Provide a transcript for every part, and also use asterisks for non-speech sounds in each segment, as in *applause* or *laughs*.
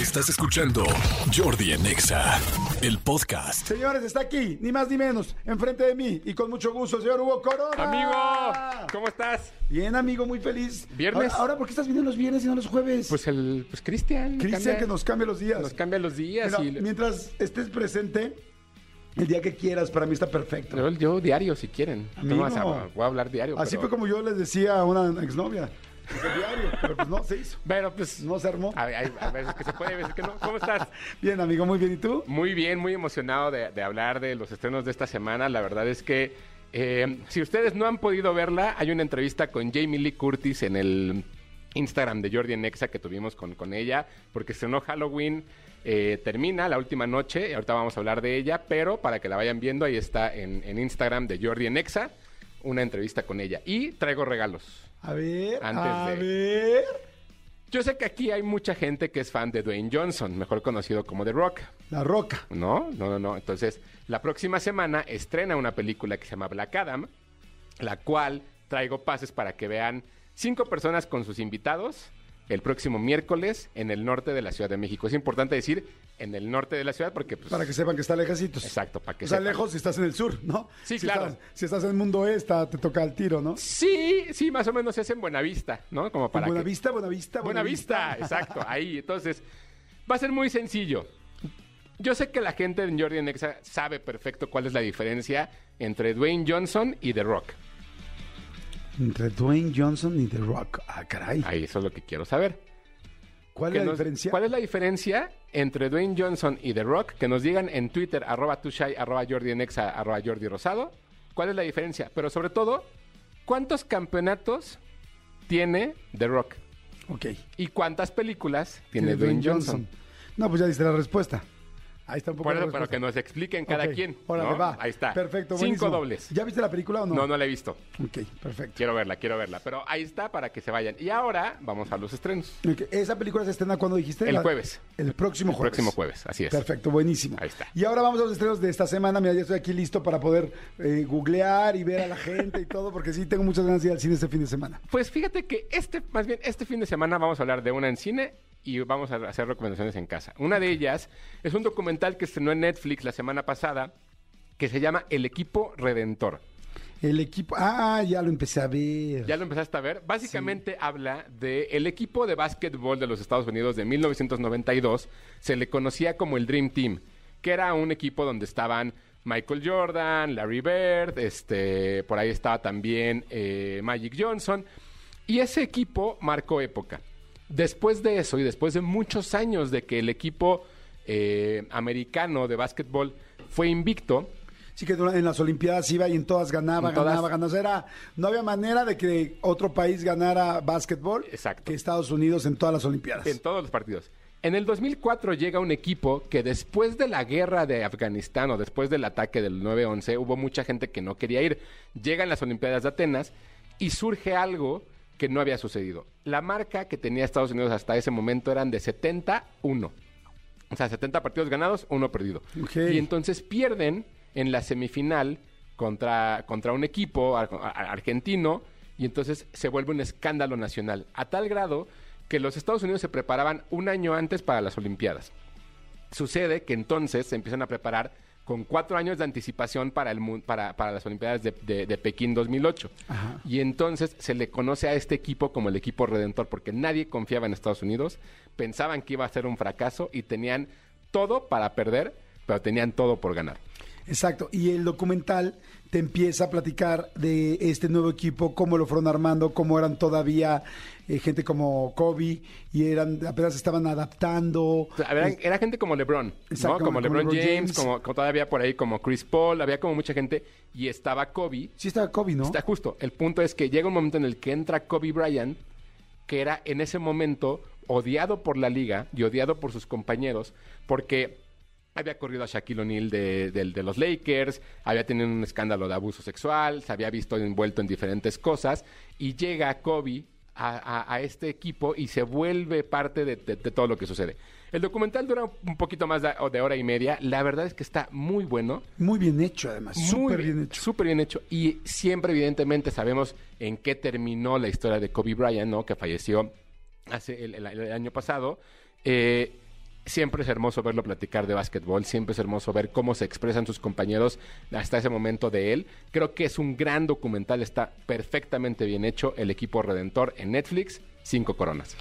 Estás escuchando Jordi en Exa, el podcast. Señores, está aquí, ni más ni menos, enfrente de mí y con mucho gusto, señor Hugo Corona. Amigo, ¿cómo estás? Bien, amigo, muy feliz. ¿Viernes? Ahora, ahora, ¿por qué estás viniendo los viernes y no los jueves? Pues el pues Cristian. Cristian, que nos cambia los días. nos cambia los días Mira, y Mientras estés presente, el día que quieras, para mí está perfecto. yo, yo diario si quieren. Amigo. No vas a- voy a hablar diario. Así pero- fue como yo les decía a una exnovia. Dije, diario, pero pues no se hizo. Pero pues No se armó. hay, hay- hay veces que se puede, hay veces que no. ¿Cómo estás? Bien, amigo, muy bien. ¿Y tú? Muy bien, muy emocionado de, de hablar de los estrenos de esta semana. La verdad es que eh, si ustedes no han podido verla, hay una entrevista con Jamie Lee Curtis en el Instagram de Jordi Nexa que tuvimos con, con ella, porque estrenó Halloween. eh, termina la última noche, ahorita vamos a hablar de ella, pero para que la vayan viendo, ahí está en, en Instagram de Jordi Nexa, una entrevista con ella. Y traigo regalos. A ver, Antes a de- ver. Yo sé que aquí hay mucha gente que es fan de Dwayne Johnson, mejor conocido como The Rock. La roca. No, no, no, no. Entonces, la próxima semana estrena una película que se llama Black Adam, la cual traigo pases para que vean cinco personas con sus invitados el próximo miércoles en el norte de la Ciudad de México. Es importante decir en el norte de la ciudad porque, pues, Para que sepan que está lejecitos. exacto, para que O sea, sepan. lejos si estás en el sur, ¿no? Sí, si claro. Estás, si estás en el mundo este, te toca el tiro, ¿no? Sí, sí, más o menos es en Buenavista, ¿no? Como para Buena que- vista, buena vista, Buena vista, exacto, *laughs* ahí. Entonces, va a ser muy sencillo. Yo sé que la gente de Jordi Nexa sabe perfecto cuál es la diferencia entre Dwayne Johnson y The Rock. Entre Dwayne Johnson y The Rock. Ah, caray. Ahí eso es lo que quiero saber. ¿Cuál es la nos- diferencia? ¿Cuál es la diferencia entre Dwayne Johnson y The Rock? Que nos digan en Twitter, arroba tushai, arroba Jordi Nexa, arroba Jordi Rosado. ¿Cuál es la diferencia? Pero sobre todo, ¿cuántos campeonatos tiene The Rock? Ok. ¿Y cuántas películas tiene Dwayne Johnson? No, pues ya diste la respuesta. Ahí está un poco Por eso, pero que nos expliquen cada Ok, quien. Órale, ¿no? va. Ahí está. Perfecto, Cinco buenísimo. dobles. ¿Ya viste la película o no? No, no la he visto. Ok, perfecto. Quiero verla, quiero verla. Pero ahí está para que se vayan. Y ahora vamos a los estrenos. Ok, ¿Esa película se estrena cuando dijiste? El La- jueves. El próximo El jueves. próximo jueves, así es. Perfecto, buenísimo. Ahí está. Y ahora vamos a los estrenos de esta semana. Mira, ya estoy aquí listo para poder eh, googlear y ver a la gente y todo, porque sí tengo muchas ganas de ir al cine este fin de semana. Pues fíjate que este, más bien, este fin de semana vamos a hablar de una en cine y vamos a hacer recomendaciones en casa. Una de ellas es un documental que estrenó en Netflix la semana pasada que se llama El Equipo Redentor. El equipo. Ah, ya lo empecé a ver. ¿Ya lo empezaste a ver? Básicamente habla de el equipo de básquetbol de los Estados Unidos de 1992. Se le conocía como el Dream Team, que era un equipo donde estaban Michael Jordan, Larry Bird, este, por ahí estaba también eh, Magic Johnson. Y ese equipo marcó época. Después de eso y después de muchos años de que el equipo eh, americano de básquetbol fue invicto, Sí, que en las Olimpiadas iba y en todas ganaba, En todas. ganaba, ganaba. O sea, era- no había manera de que otro país ganara básquetbol Exacto. que Estados Unidos en todas las Olimpiadas. En todos los partidos. En el 2004 llega un equipo que después de la guerra de Afganistán o después del ataque del 9-11 hubo mucha gente que no quería ir. Llegan las Olimpiadas de Atenas y surge algo que no había sucedido. La marca que tenía Estados Unidos hasta ese momento eran de 71. O sea, 70 partidos ganados, uno perdido. Y entonces pierden en la semifinal contra, contra un equipo ar- ar- argentino y entonces se vuelve un escándalo nacional. A tal grado que los Estados Unidos se preparaban un año antes para las Olimpiadas. Sucede que entonces se empiezan a preparar con cuatro años de anticipación para, el, para, para las Olimpiadas de, de- de Pekín 2008. Ajá. Y entonces se le conoce a este equipo como el equipo redentor, porque nadie confiaba en Estados Unidos, pensaban que iba a ser un fracaso y tenían todo para perder, pero tenían todo por ganar. Exacto. Y el documental te empieza a platicar de este nuevo equipo, cómo lo fueron armando, cómo eran todavía eh, gente como Kobe y eran apenas estaban adaptando. Era, era gente como LeBron, ¿no? Como, como LeBron, LeBron James, James. Como, como todavía por ahí como Chris Paul, había como mucha gente y estaba Kobe. Sí estaba Kobe, ¿no? Está justo. El punto es que llega un momento en el que entra Kobe Bryant, que era en ese momento odiado por la liga y odiado por sus compañeros, porque había corrido a Shaquille O'Neal de, de- de los Lakers, había tenido un escándalo de abuso sexual, se había visto envuelto en diferentes cosas, y llega Kobe a, a- a este equipo y se vuelve parte de, todo lo que sucede. El documental dura un poquito más de, hora y media, la verdad es que está muy bueno. Muy bien hecho, además. Súper bien hecho. Súper bien hecho. Y siempre, evidentemente, sabemos en qué terminó la historia de Kobe Bryant, ¿no? Que falleció hace el, el- el año pasado. Eh, Siempre es hermoso verlo platicar de básquetbol, siempre es hermoso ver cómo se expresan sus compañeros hasta ese momento de él. Creo que es un gran documental, está perfectamente bien hecho. El equipo redentor en Netflix, cinco coronas.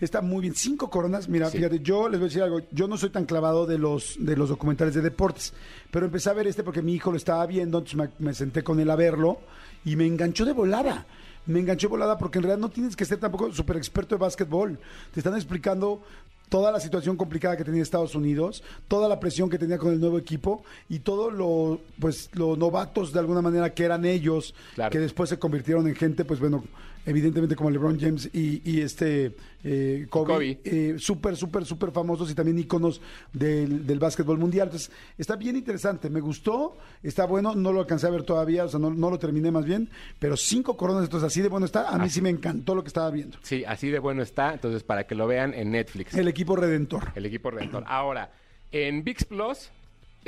Está muy bien. Cinco coronas. Mira, Sí. fíjate, yo les voy a decir algo. Yo no soy tan clavado de los, de los documentales de deportes, pero empecé a ver este porque mi hijo lo estaba viendo, entonces me, me senté con él a verlo y me enganchó de volada. Me enganchó de volada porque en realidad no tienes que ser tampoco súper experto de básquetbol. Te están explicando toda la situación complicada que tenía Estados Unidos, toda la presión que tenía con el nuevo equipo y todo lo, pues, los novatos de alguna manera que eran ellos, Claro. que después se convirtieron en gente, pues bueno, evidentemente como LeBron James y, y este eh, Kobe, Kobe. eh, súper, súper, súper famosos y también íconos del, del básquetbol mundial. Entonces, está bien interesante, me gustó, está bueno, no lo alcancé a ver todavía, o sea, no, no lo terminé más bien, pero cinco coronas, entonces así de bueno está, a mí sí me encantó lo que estaba viendo. Sí, así de bueno está. Entonces, para que lo vean en Netflix. El equipo redentor. El equipo redentor. Ahora, en VIX Plus,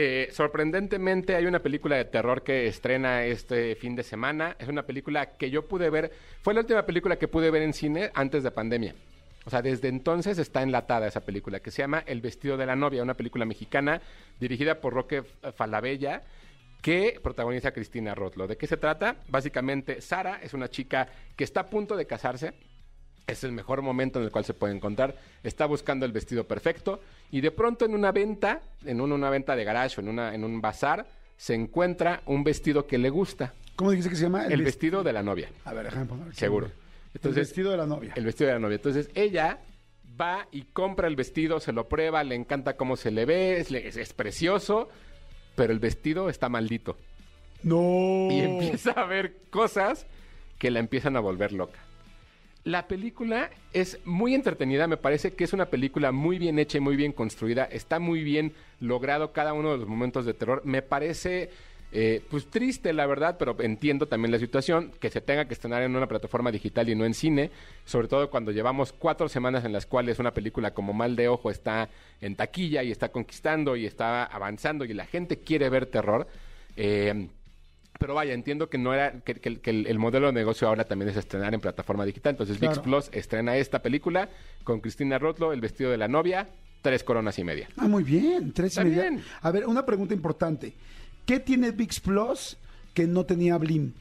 eh, sorprendentemente hay una película de terror que estrena este fin de semana. Es una película que yo pude ver, fue la última película que pude ver en cine antes de pandemia. O sea, desde entonces está enlatada esa película que se llama El vestido de la novia, una película mexicana dirigida por Roque Falabella que protagoniza Cristina Rotlo. ¿De qué se trata? Básicamente, Sara es una chica que está a punto de casarse, es el mejor momento en el cual se puede encontrar. Está buscando el vestido perfecto y de pronto en una venta, en un- una venta de garage o en, una, en un bazar, se encuentra un vestido que le gusta. ¿Cómo dijiste que se llama? El, vesti- vestido de la novia, A ver, déjame poner. seguro. el Entonces, vestido de la novia. el vestido de la novia. Entonces ella va y compra el vestido, se lo prueba, le encanta cómo se le ve, es, es- es precioso, pero el vestido está maldito. No. y *laughs* empieza a ver cosas que la empiezan a volver loca. La película es muy entretenida, me parece que es una película muy bien hecha y muy bien construida, está muy bien logrado cada uno de los momentos de terror. Me parece eh, pues triste, la verdad, pero entiendo también la situación, que se tenga que estrenar en una plataforma digital y no en cine, sobre todo cuando llevamos cuatro semanas en las cuales una película como Mal de Ojo está en taquilla y está conquistando y está avanzando y la gente quiere ver terror. Eh, pero vaya, entiendo que no era que, que- que el, el modelo de negocio ahora también es estrenar en plataforma digital. Entonces VIX Claro. Plus estrena esta película con Cristina Rotlo, el vestido de la novia, tres coronas y media. Ah, muy bien. Tres y media. bien. A ver, una pregunta importante. ¿Qué tiene VIX Plus que no tenía Blim?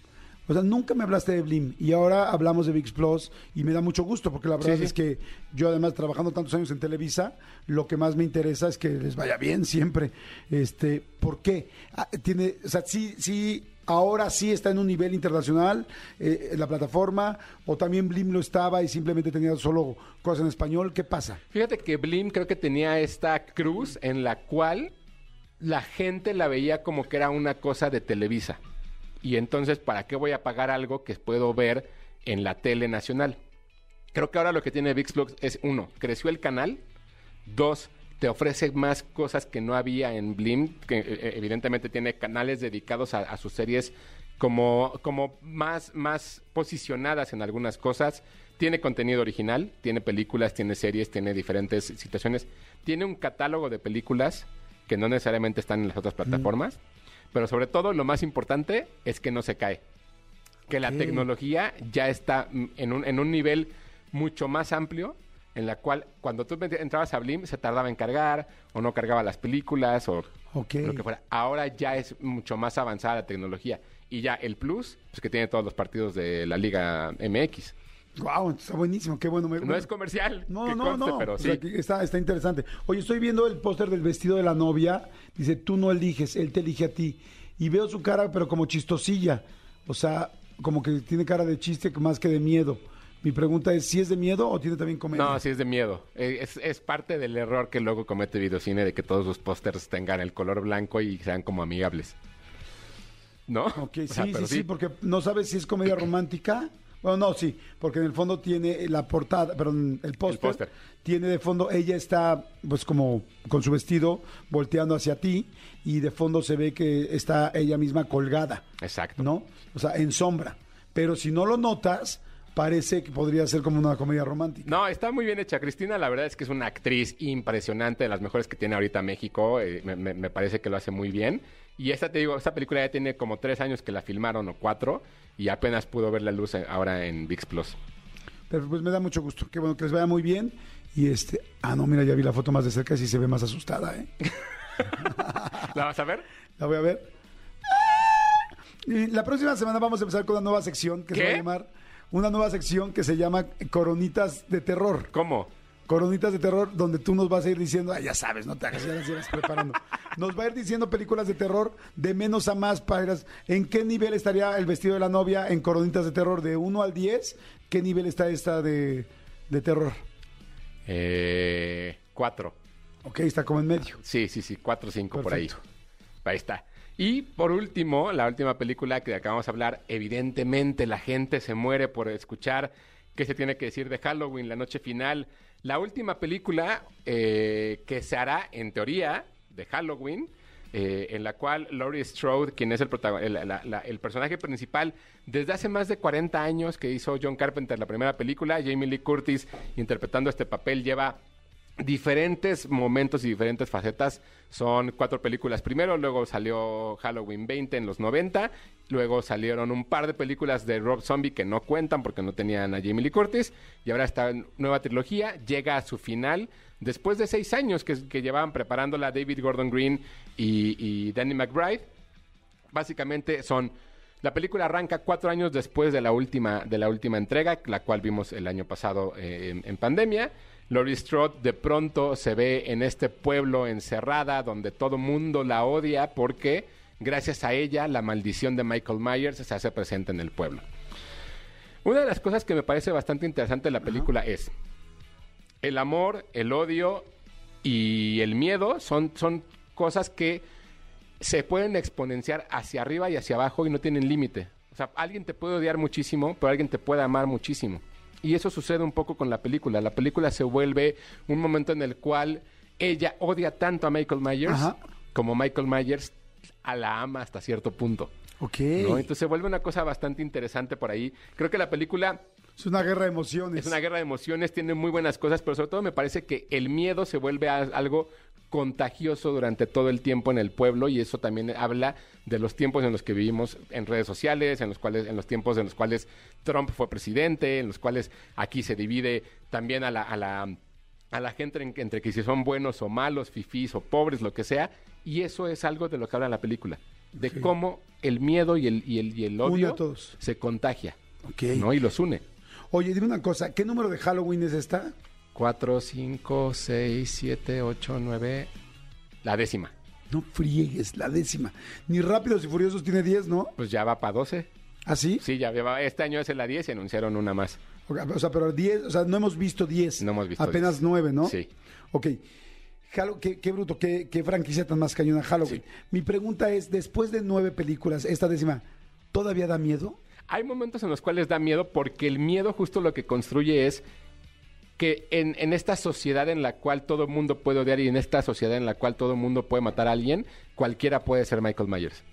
O sea, nunca me hablaste de Blim y ahora hablamos de VIX Plus y me da mucho gusto porque la verdad sí. es que yo además trabajando tantos años en Televisa, lo que más me interesa es que les vaya bien siempre. Este, ¿por qué? Ah, tiene, o sea, sí, sí, ahora sí está en un nivel internacional eh, la plataforma o también Blim lo estaba y simplemente tenía solo cosas en español. ¿Qué pasa? Fíjate que Blim creo que tenía esta cruz en la cual la gente la veía como que era una cosa de Televisa. Y entonces, ¿para qué voy a pagar algo que puedo ver en la tele nacional? Creo que ahora lo que tiene VIX Plus es, uno, creció el canal. Dos, te ofrece más cosas que no había en Blim, que eh, evidentemente tiene canales dedicados a, a sus series como, como más, más posicionadas en algunas cosas. Tiene contenido original, tiene películas, tiene series, tiene diferentes situaciones. Tiene un catálogo de películas que no necesariamente están en las otras plataformas. Pero sobre todo, lo más importante es que no se cae que la tecnología ya está en un, en un nivel mucho más amplio, en la cual cuando tú entrabas a Blim se tardaba en cargar, o no cargaba las películas, o Ok. lo que fuera. Ahora ya es mucho más avanzada la tecnología. Y ya el plus, pues que tiene todos los partidos de la Liga MX. Wow, está buenísimo, qué bueno. me- No es comercial, No, que no, conste, no. pero O sea, está, está interesante. Oye, estoy viendo el póster del vestido de la novia. Dice, tú no eliges, él te elige a ti. Y veo su cara, pero como chistosilla. O sea, como que tiene cara de chiste más que de miedo. Mi pregunta es, ¿si es de miedo o tiene también comedia? No, sí es de miedo. Eh, Es, es parte del error que luego comete Videocine de que todos sus pósters tengan el color blanco y sean como amigables. ¿No? Ok, *laughs* O sí, sea, sí, pero sí, porque no sabes si es comedia *clears throat* romántica. Bueno, no, sí, porque en el fondo tiene la portada, perdón, el póster. Tiene de fondo, ella está pues como con su vestido volteando hacia ti y de fondo se ve que está ella misma colgada, Exacto. ¿no? O sea, en sombra. Pero si no lo notas, parece que podría ser como una comedia romántica. No, está muy bien hecha. Cristina, la verdad es que es una actriz impresionante, de las mejores que tiene ahorita México. eh, me, me- me parece que lo hace muy bien. Y esta, te digo, esta película ya tiene como tres años que la filmaron o cuatro y apenas pudo ver la luz eh, ahora en VIX Plus. Pero pues me da mucho gusto. Qué bueno que les vaya muy bien. Y este, ah, no, mira, ya vi la foto más de cerca y sí se ve más asustada, ¿eh? *laughs* ¿La vas a ver? La voy a ver. Y la próxima semana vamos a empezar con una nueva sección que se va a llamar, una nueva sección que se llama Coronitas de Terror. ¿Cómo? Coronitas de terror, donde tú nos vas a ir diciendo, ah, ya sabes, no te hagas, ya las ibas preparando. *laughs* Nos va a ir diciendo películas de terror de menos a más para en qué nivel estaría el vestido de la novia en Coronitas de terror, de 1 al 10, qué nivel está esta de, de terror. Eh, cuatro. Ok, está como en medio. Sí, sí, sí, cuatro o cinco por ahí. Perfecto. Ahí está. Y por último, la última película que acabamos de hablar, evidentemente la gente se muere por escuchar qué se tiene que decir de Halloween, la noche final. La última película eh, que se hará, en teoría, de Halloween, eh, en la cual Laurie Strode, quien es el, el, la- el personaje principal, desde hace más de 40 años que hizo John Carpenter la primera película, Jamie Lee Curtis interpretando este papel lleva diferentes momentos y diferentes facetas. Son cuatro películas primero, luego salió Halloween 20 en los 90, luego salieron un par de películas de Rob Zombie que no cuentan porque no tenían a Jamie Lee Curtis, y ahora esta nueva trilogía llega a su final después de seis años que, llevaban preparándola David Gordon Green y, Danny McBride básicamente son la película arranca cuatro años después de la última de la última entrega la cual vimos el año pasado eh, en pandemia Laurie Strode de pronto se ve en este pueblo encerrada donde todo mundo la odia porque gracias a ella la maldición de Michael Myers se hace presente en el pueblo una de las cosas que me parece bastante interesante de la película es el amor, el odio y el miedo son, son cosas que se pueden exponenciar hacia arriba y hacia abajo y no tienen límite. O sea, alguien te puede odiar muchísimo, pero alguien te puede amar muchísimo. Y eso sucede un poco con la película. La película se vuelve un momento en el cual ella odia tanto a Michael Myers Ajá. como Michael Myers a la ama hasta cierto punto. Ok. ¿no? Entonces se vuelve una cosa bastante interesante por ahí. Creo que la película Es una guerra de emociones. es una guerra de emociones, tiene muy buenas cosas, pero sobre todo me parece que el miedo se vuelve a- algo contagioso durante todo el tiempo en el pueblo y eso también habla de los tiempos en los que vivimos en redes sociales, en los cuales en los tiempos en los cuales Trump fue presidente, en los cuales aquí se divide también a la a la a la gente en- entre que si son buenos o malos, fifís o pobres, lo que sea, y eso es algo de lo que habla la película, de cómo el miedo y el y el, y el odio todos. se contagia. ¿no? Y los une. Oye, dime una cosa, ¿qué número de Halloween es esta? 4, 5, 6, 7, 8, 9. La décima. No friegues, la décima. Ni Rápidos y Furiosos tiene 10, ¿no? Pues ya va para 12. ¿Ah, sí? Sí, ya va. Este año es la 10 y anunciaron una más. O sea, pero 10, o sea, no hemos visto 10. No hemos visto Apenas 10. 9, ¿no? Sí. Ok. Halo- qué, qué bruto, qué, qué franquicia tan más cañona Halloween. Sí. Mi pregunta es, después de nueve películas, esta décima, ¿todavía da miedo? Hay momentos en los cuales da miedo porque el miedo justo lo que construye es que en, en esta sociedad en la cual todo el mundo puede odiar y en esta sociedad en la cual todo el mundo puede matar a alguien, cualquiera puede ser Michael Myers.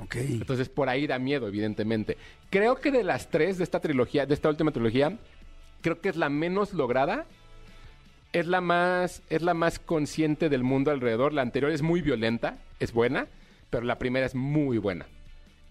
Ok. Entonces por ahí da miedo, evidentemente. Creo que de las tres de esta trilogía, de esta última trilogía, creo que es la menos lograda. Es la más, es la más consciente del mundo alrededor. La anterior es muy violenta, es buena, pero la primera es muy buena.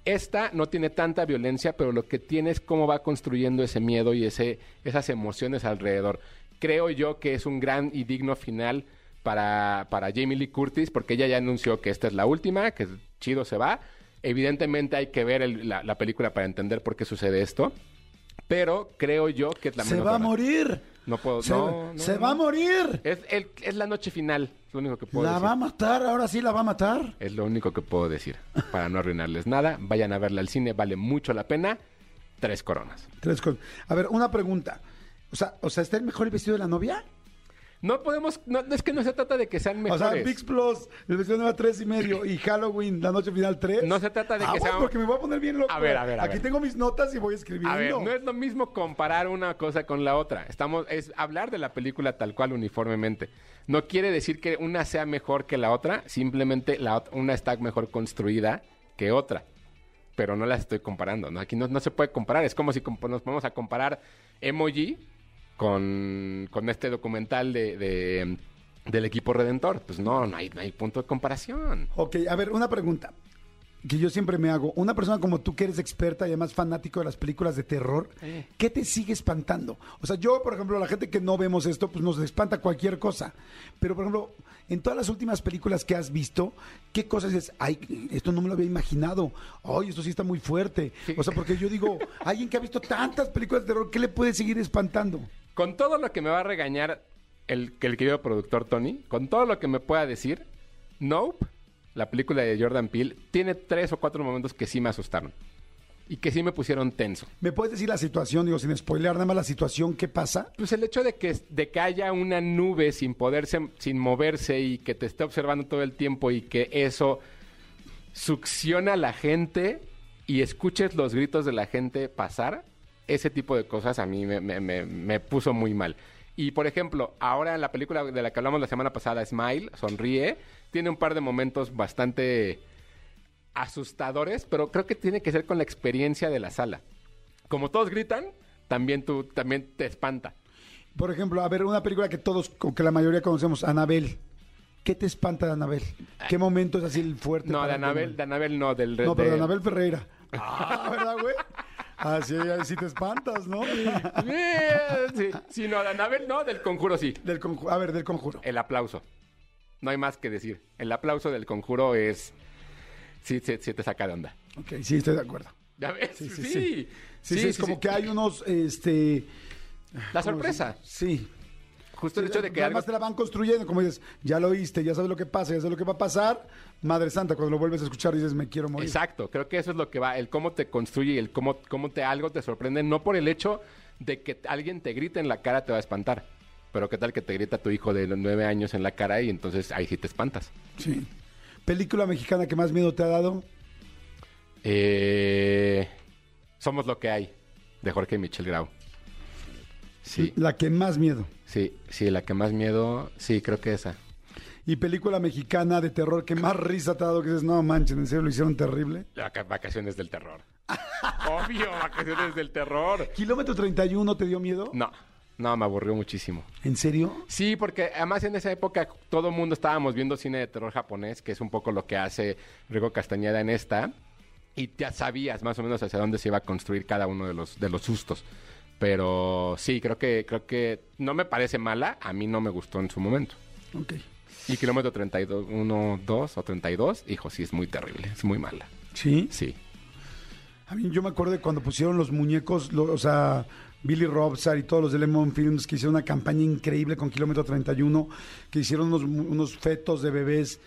Esta no tiene tanta violencia, pero lo que tiene es cómo va construyendo ese miedo y ese, esas emociones alrededor. Creo yo que es un gran y digno final para, para Jamie Lee Curtis, porque ella ya anunció que esta es la última, que chido se va. Evidentemente hay que ver el- la, la película para entender por qué sucede esto. Pero creo yo que es la Se va a morir. No puedo. Se, no, no, se no. va a morir. Es, el- es la noche final, es lo único que puedo La decir. va a matar, ahora sí la va a matar. Es lo único que puedo decir. Para no arruinarles nada, vayan a verla al cine, vale mucho la pena. Tres coronas. Tres con... A ver, una pregunta. O sea, o sea, ¿está el mejor vestido de la novia? No podemos, no, es que no se trata de que sean mejores. O sea, VIX Plus, el vestido de la nueva tres y medio y Halloween, la noche final tres. No se trata de Ah, que bueno, sea- porque me voy a poner bien loco. A ver, a ver, a Aquí ver. tengo mis notas y voy escribiendo. A ver, no es lo mismo comparar una cosa con la otra. Estamos, es hablar de la película tal cual uniformemente. No quiere decir que una sea mejor que la otra, simplemente la una está mejor construida que otra. Pero no las estoy comparando, ¿no? Aquí no, no se puede comparar. Es como si nos vamos a comparar Emoji con, con este documental de, de- del equipo Redentor. Pues no, no hay, no hay punto de comparación. Ok, a ver, una pregunta. que yo siempre me hago. Una persona como tú que eres experta y además fanático de las películas de terror. ¿qué te sigue espantando? O sea, yo, por ejemplo, la gente que no vemos esto, pues nos espanta cualquier cosa. Pero, por ejemplo, en todas las últimas películas que has visto, ¿qué cosas dices? Ay, esto no me lo había imaginado. Ay, esto sí está muy fuerte. O sea, porque yo digo, *laughs* alguien que ha visto tantas películas de terror, ¿qué le puede seguir espantando? Con todo lo que me va a regañar el, el querido productor Tony, con todo lo que me pueda decir, Nope, la película de Jordan Peele, tiene tres o cuatro momentos que sí me asustaron. Y que sí me pusieron tenso. ¿Me puedes decir la situación, digo, sin spoilear nada más la situación, qué pasa? Pues el hecho de que, de que haya una nube sin poderse, sin moverse y que te esté observando todo el tiempo y que eso succiona a la gente y escuches los gritos de la gente pasar, ese tipo de cosas a mí me, me- me- me puso muy mal. Y por ejemplo, ahora en la película de la que hablamos la semana pasada, Smile, Sonríe, tiene un par de momentos bastante asustadores, pero creo que tiene que ser con la experiencia de la sala. Como todos gritan, también tú también te espanta. Por ejemplo, a ver, una película que todos, que la mayoría conocemos, Anabel. ¿Qué te espanta de Anabel? ¿Qué momento es así el fuerte? No, de? Anabel, de Anabel no, del No, pero de de- Anabel Ferreira. Ah, ¿verdad, güey? Así, ahí sí te espantas, ¿no? Sí, sí, no, de Anabel no, del conjuro sí. Del conju- a ver, del conjuro. El aplauso. No hay más que decir. El aplauso del conjuro es. Sí, sí, sí te saca de onda. Ok, sí, estoy de acuerdo. ¿Ya ves? Sí, Sí, sí, sí. sí. Sí, sí, es como que hay unos, este... La sorpresa. Sí. Justo el hecho de que algo. Además te la van construyendo, como dices, ya lo oíste, ya sabes lo que pasa, ya sabes lo que va a pasar. Madre Santa, cuando lo vuelves a escuchar dices, me quiero morir. Exacto, creo que eso es lo que va, el cómo te construye y el cómo, cómo te algo te sorprende, no por el hecho de que alguien te grite en la cara te va a espantar, pero qué tal que te grita tu hijo de los nueve años en la cara y entonces ahí sí te espantas. Sí. ¿Película mexicana que más miedo te ha dado? Eh, somos lo que hay, de Jorge Michel Grau. Sí, La que más miedo. sí, sí, la que más miedo, sí, creo que esa. ¿Y película mexicana de terror que más risa te ha dado? Que dices, no manches, en serio lo hicieron terrible. Vaca- Vacaciones del terror. *laughs* Obvio, vacaciones del terror. ¿Kilómetro 31 te dio miedo? No, no, me aburrió muchísimo. ¿En serio? Sí, porque además en esa época todo el mundo estábamos viendo cine de terror japonés, que es un poco lo que hace Rigo Castañeda en esta, y ya sabías más o menos hacia dónde se iba a construir cada uno de los, de los sustos. Pero sí, creo que, creo que no me parece mala, a mí no me gustó en su momento. Ok. Y kilómetro 32, 1, 2 o 32, hijo, sí es muy terrible, es muy mala. ¿Sí? Sí. A mí yo me acuerdo de cuando pusieron los muñecos, lo- o sea, Billy Robsar y todos los de Lemon Films que hicieron una campaña increíble con Kilómetro 31, que hicieron unos, unos fetos de bebés.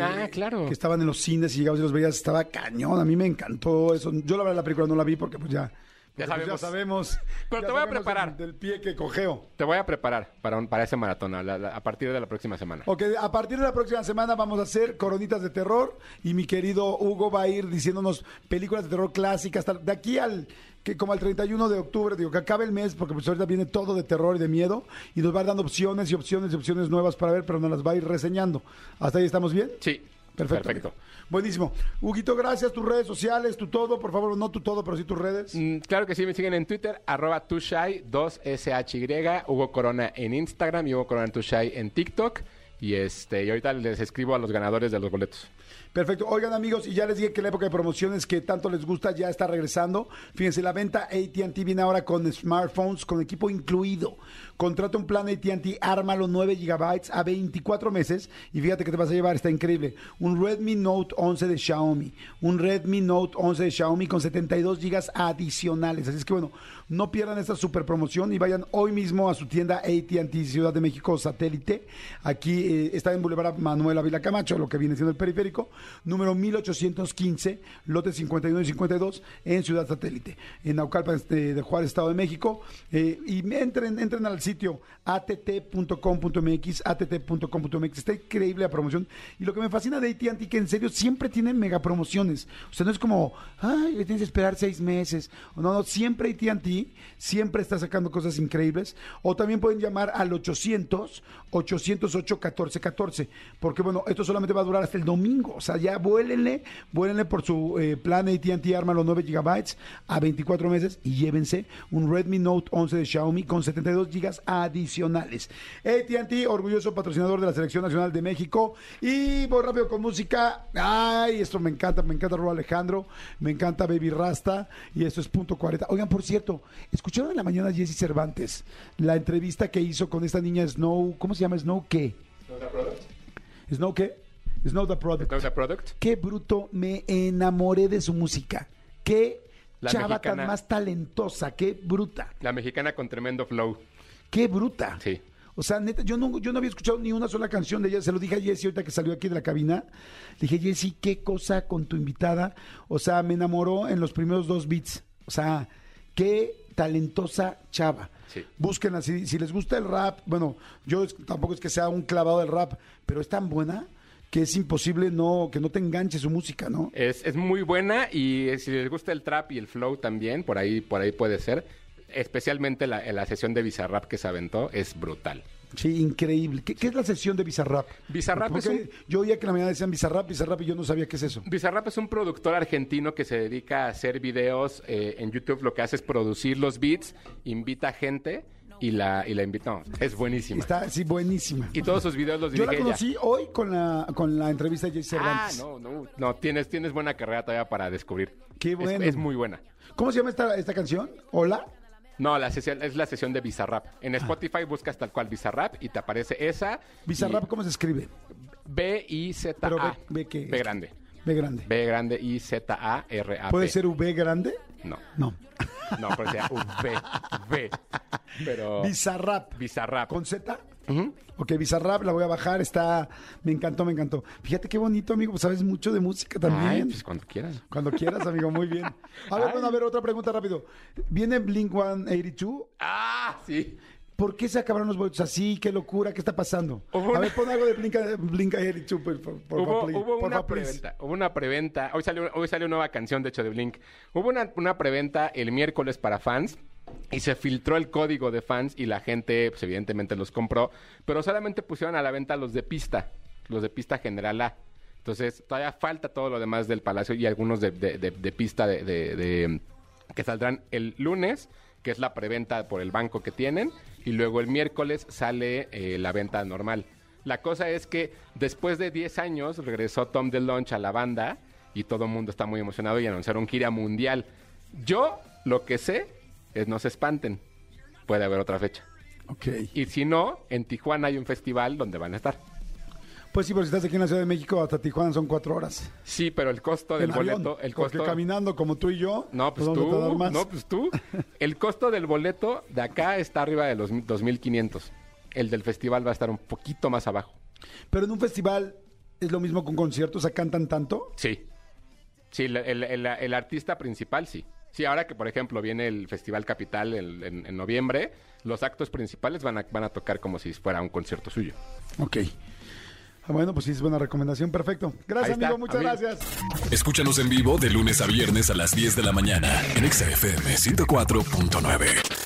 Ah, claro. que estaban en los cines y llegabas y los veías, estaba cañón, a mí me encantó eso. Yo la verdad la película no la vi porque pues ya... Ya porque, pues, sabemos. sabemos. *laughs* Pero ya te voy a sabemos preparar. Del, pie que cogeo. Te voy a preparar para, un- para ese maratón a, la- la- a partir de la próxima semana. Ok, a partir de la próxima semana vamos a hacer coronitas de terror y mi querido Hugo va a ir diciéndonos películas de terror clásicas, hasta de aquí al que como al 31 de octubre, digo que acabe el mes porque pues ahorita viene todo de terror y de miedo y nos va dando opciones y opciones y opciones nuevas para ver, pero nos las va a ir reseñando. ¿Hasta ahí estamos bien? Sí. Perfecto. Buenísimo. Huguito, gracias. Tus redes sociales, tu todo, por favor, no tu todo, pero sí tus redes. Mm, claro que sí, me siguen en Twitter, arroba tushai, 2SHY, Hugo Corona en Instagram y Hugo Corona Tushai en TikTok. Y este, y ahorita les escribo a los ganadores de los boletos. Perfecto. Oigan, amigos, y ya les dije que la época de promociones que tanto les gusta ya está regresando. Fíjense, la venta AT&T viene ahora con smartphones, con equipo incluido. Contrata un plan AT&T, ármalo 9 gigabytes a 24 meses y fíjate que te vas a llevar, está increíble. Un Redmi Note 11 de Xiaomi, un Redmi Note 11 de Xiaomi con 72 gigas adicionales. Así es que bueno, no pierdan esta super promoción y vayan hoy mismo a su tienda AT&T Ciudad de México Satélite. Aquí eh, está en Boulevard Manuel Ávila Camacho, lo que viene siendo el periférico, número 1815, lote 51 y 52 en Ciudad Satélite, en Naucalpan este, de Juárez, Estado de México. Eh, y entren, entren al sitio att.com.mx, att.com.mx. Está increíble la promoción. Y lo que me fascina de AT&T que en serio siempre tienen mega promociones. O sea, no es como, ay, tienes que esperar seis meses. No, no, siempre AT&T siempre está sacando cosas increíbles. O también pueden llamar al 800 808 1414 porque bueno, esto solamente va a durar hasta el domingo. Ya vuélenle, vuélenle por su eh, plan AT&T Arma los 9 gigabytes a 24 meses y llévense un Redmi Note 11 de Xiaomi con 72 gigas adicionales. AT&T, orgulloso patrocinador de la Selección Nacional de México. Y voy rápido con música. Ay, esto me encanta, me encanta Ro Alejandro, me encanta Baby Rasta y esto es punto 40. Oigan, por cierto, escucharon en la mañana a Jesse Cervantes la entrevista que hizo con esta niña Snow, ¿cómo se llama? Snow qué? Snow qué? Snow the Product. Snow the Product. Qué bruto, me enamoré de su música. Qué La chava mexicana. tan más talentosa, qué bruta, La mexicana con tremendo flow. qué bruta. Sí. O sea, neta, yo no, yo no había escuchado ni una sola canción de ella. Se lo dije a Jessie ahorita que salió aquí de la cabina. Le dije, Jessie, qué cosa con tu invitada. O sea, me enamoró en los primeros dos beats. O sea, qué talentosa chava. Sí. Búsquenla. Si, si les gusta el rap, bueno, yo tampoco es que sea un clavado del rap, pero es tan buena que es imposible no que no te enganche su música, ¿no? Es, es muy buena y eh, si les gusta el trap y el flow también, por ahí, por ahí puede ser. Especialmente la, la sesión de Bizarrap que se aventó, es brutal. Sí, increíble. ¿Qué, qué es la sesión de Bizarrap? Bizarrap Porque es un- Yo oía que la mañana decían Bizarrap, Bizarrap y yo no sabía qué es eso. Bizarrap es un productor argentino que se dedica a hacer videos eh, en YouTube. Lo que hace es producir los beats, invita gente y la, y la invita. no, es buenísima. Está, sí, buenísima. Y todos sus videos los Yo dirige la ella. conocí hoy con la, con la entrevista de Jay Ah, Cervantes. no, no, no, tienes, tienes buena carrera todavía para descubrir. Qué Es- bueno. Es, muy buena. ¿Cómo se llama esta, esta canción? ¿Hola? No, la sesión, es la sesión de Bizarrap. En Spotify buscas tal cual Bizarrap y te aparece esa. Bizarrap, ¿cómo se escribe? B-I-Z-A. Pero B- B qué es. B grande. B grande. B grande I-Z-A-R-A. ¿Puede ser V grande? No, No. no, pero sea *laughs* V. V. Pero. Bizarrap. Bizarrap. ¿Con Z? Ok, Bizarrap, la voy a bajar, está... Me encantó, me encantó. Fíjate qué bonito, amigo, pues sabes mucho de música también. Ay, pues cuando quieras. Cuando quieras, amigo, muy bien. A ver, Ay. bueno, a ver, otra pregunta rápido. ¿Viene Blink-182? ¡Ah! Sí. ¿Por qué se acabaron los boletos así? ¿Qué locura? ¿Qué está pasando? Hubo A una- ver, pon algo de Blink- Blink-182, por, por, por Hubo, please. hubo Por una preventa, hubo una preventa, hoy salió, hoy salió una nueva canción de hecho de Blink. Hubo una, una preventa el miércoles para fans y se filtró el código de fans y la gente pues evidentemente los compró, pero solamente pusieron a la venta los de pista, los de pista general A. Entonces todavía falta todo lo demás del Palacio y algunos de, de- de- de pista de, de- de- que saldrán el lunes, que es la preventa por el banco que tienen, y luego el miércoles sale eh, la venta normal. La cosa es que después de 10 años regresó Tom DeLonge a la banda y todo el mundo está muy emocionado y anunciaron gira mundial. Yo lo que sé es no se espanten, puede haber otra fecha. Y si no, en Tijuana hay un festival donde van a estar. Pues sí, porque si estás aquí en la Ciudad de México, hasta Tijuana son cuatro horas. Sí, pero el costo del En avión, boleto, el porque costo caminando como tú y yo, No, pues ¿dónde te va a dar tú, más? no, pues tú. *laughs* El costo del boleto de acá está arriba de los 2.500. El del festival va a estar un poquito más abajo. Pero en un festival es lo mismo con conciertos, o sea, cantan tanto. Sí. Sí, el, el- el- el artista principal sí. Sí, ahora que, por ejemplo, viene el Festival Capital en noviembre, los actos principales van a, van a tocar como si fuera un concierto suyo. Ok. Ah, Bueno, pues sí, es buena recomendación. Perfecto. Gracias, está, amigo. Muchas amigo. gracias. Escúchanos en vivo de lunes a viernes a las 10 de la mañana en Exa FM 104.9.